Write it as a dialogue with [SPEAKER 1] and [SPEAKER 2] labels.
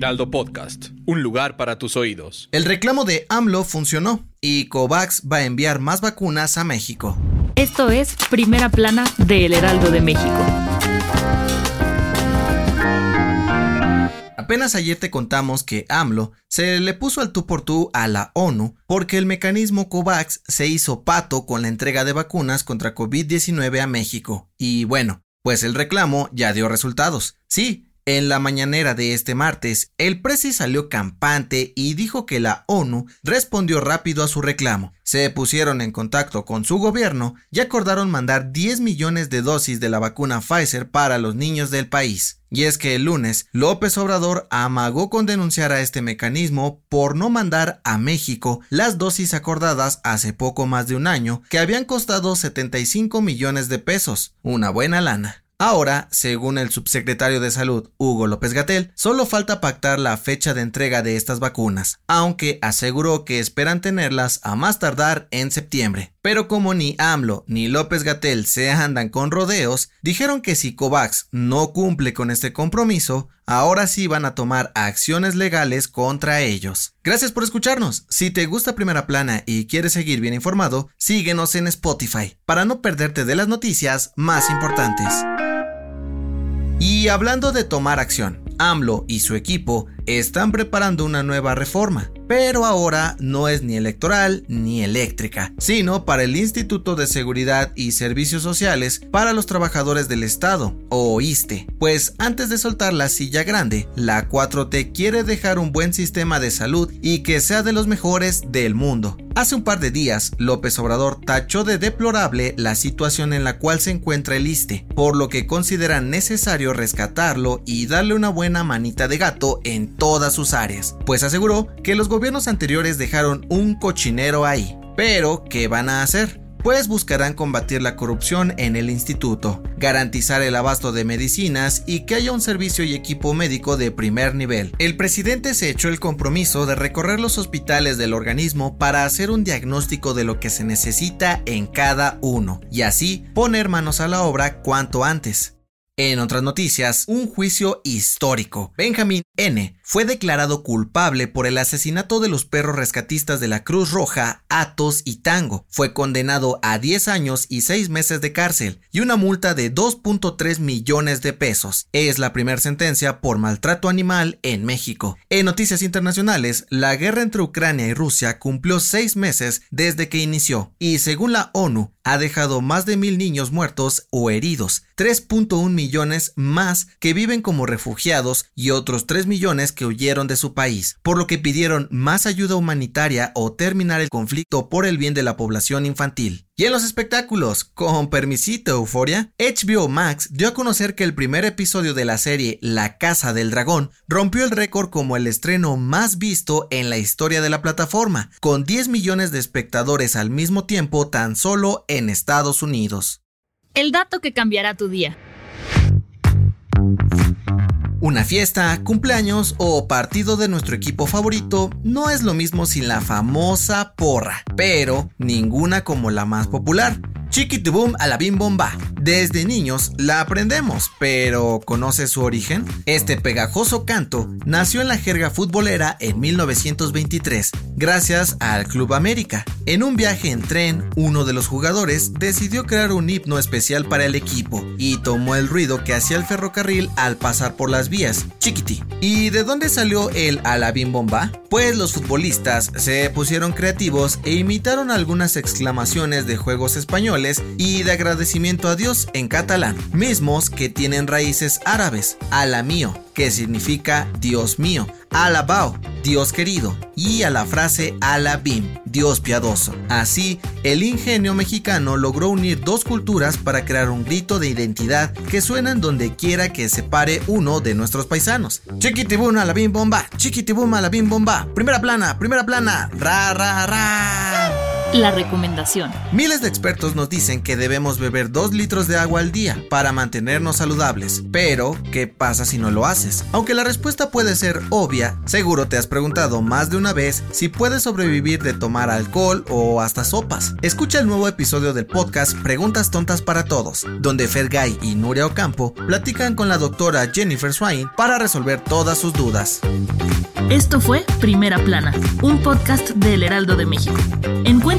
[SPEAKER 1] Heraldo Podcast, un lugar para tus oídos.
[SPEAKER 2] El reclamo de AMLO funcionó y COVAX va a enviar más vacunas a México.
[SPEAKER 3] Esto es Primera Plana de El Heraldo de México.
[SPEAKER 2] Apenas ayer te contamos que AMLO se le puso al tú por tú a la ONU porque el mecanismo COVAX se hizo pato con la entrega de vacunas contra COVID-19 a México. Y bueno, pues el reclamo ya dio resultados. Sí, en la mañanera de este martes, el presi salió campante y dijo que la ONU respondió rápido a su reclamo. Se pusieron en contacto con su gobierno y acordaron mandar 10 millones de dosis de la vacuna Pfizer para los niños del país. Y es que el lunes, López Obrador amagó con denunciar a este mecanismo por no mandar a México las dosis acordadas hace poco más de un año, que habían costado 75 millones de pesos, una buena lana. Ahora, según el subsecretario de Salud, Hugo López Gatel, solo falta pactar la fecha de entrega de estas vacunas, aunque aseguró que esperan tenerlas a más tardar en septiembre. Pero como ni AMLO ni López Gatel se andan con rodeos, dijeron que si COVAX no cumple con este compromiso, ahora sí van a tomar acciones legales contra ellos. Gracias por escucharnos. Si te gusta Primera Plana y quieres seguir bien informado, síguenos en Spotify para no perderte de las noticias más importantes. Y hablando de tomar acción, AMLO y su equipo están preparando una nueva reforma, pero ahora no es ni electoral ni eléctrica, sino para el Instituto de Seguridad y Servicios Sociales para los Trabajadores del Estado, o ISTE. Pues antes de soltar la silla grande, la 4T quiere dejar un buen sistema de salud y que sea de los mejores del mundo. Hace un par de días, López Obrador tachó de deplorable la situación en la cual se encuentra el ISTE, por lo que considera necesario rescatarlo y darle una buena manita de gato en todas sus áreas, pues aseguró que los gobiernos anteriores dejaron un cochinero ahí. Pero, ¿qué van a hacer? Pues buscarán combatir la corrupción en el instituto, garantizar el abasto de medicinas y que haya un servicio y equipo médico de primer nivel. El presidente se echó el compromiso de recorrer los hospitales del organismo para hacer un diagnóstico de lo que se necesita en cada uno y así poner manos a la obra cuanto antes. En otras noticias, un juicio histórico. Benjamin N. fue declarado culpable por el asesinato de los perros rescatistas de la Cruz Roja, Atos y Tango. Fue condenado a 10 años y 6 meses de cárcel y una multa de 2.3 millones de pesos. Es la primera sentencia por maltrato animal en México. En noticias internacionales, la guerra entre Ucrania y Rusia cumplió 6 meses desde que inició y según la ONU, ha dejado más de mil niños muertos o heridos, 3.1 millones más que viven como refugiados y otros 3 millones que huyeron de su país, por lo que pidieron más ayuda humanitaria o terminar el conflicto por el bien de la población infantil. Y en los espectáculos, con permisito Euforia, HBO Max dio a conocer que el primer episodio de la serie La Casa del Dragón rompió el récord como el estreno más visto en la historia de la plataforma, con 10 millones de espectadores al mismo tiempo tan solo en Estados Unidos.
[SPEAKER 3] El dato que cambiará tu día.
[SPEAKER 2] Una fiesta, cumpleaños o partido de nuestro equipo favorito no es lo mismo sin la famosa porra, pero ninguna como la más popular. Chiquitibum a bomba. Desde niños la aprendemos, pero ¿conoce su origen? Este pegajoso canto nació en la jerga futbolera en 1923, gracias al Club América. En un viaje en tren, uno de los jugadores decidió crear un himno especial para el equipo y tomó el ruido que hacía el ferrocarril al pasar por las vías, chiquiti. ¿Y de dónde salió el alabim bomba? Pues los futbolistas se pusieron creativos e imitaron algunas exclamaciones de juegos españoles y de agradecimiento a Dios en catalán, mismos que tienen raíces árabes, ala mío, que significa Dios mío, alabao, Dios querido, y a la frase alabim, Dios piadoso. Así, el ingenio mexicano logró unir dos culturas para crear un grito de identidad que suena en donde quiera que se pare uno de nuestros paisanos. Chiquitibum alabim bomba, chiquitibum alabim bomba, primera plana, primera plana, ra ra ra.
[SPEAKER 3] La recomendación.
[SPEAKER 2] Miles de expertos nos dicen que debemos beber 2 litros de agua al día para mantenernos saludables. Pero, ¿qué pasa si no lo haces? Aunque la respuesta puede ser obvia, seguro te has preguntado más de una vez si puedes sobrevivir de tomar alcohol o hasta sopas. Escucha el nuevo episodio del podcast Preguntas Tontas para Todos, donde Fergay y Nuria Ocampo platican con la doctora Jennifer Swain para resolver todas sus dudas.
[SPEAKER 3] Esto fue Primera Plana, un podcast del Heraldo de México.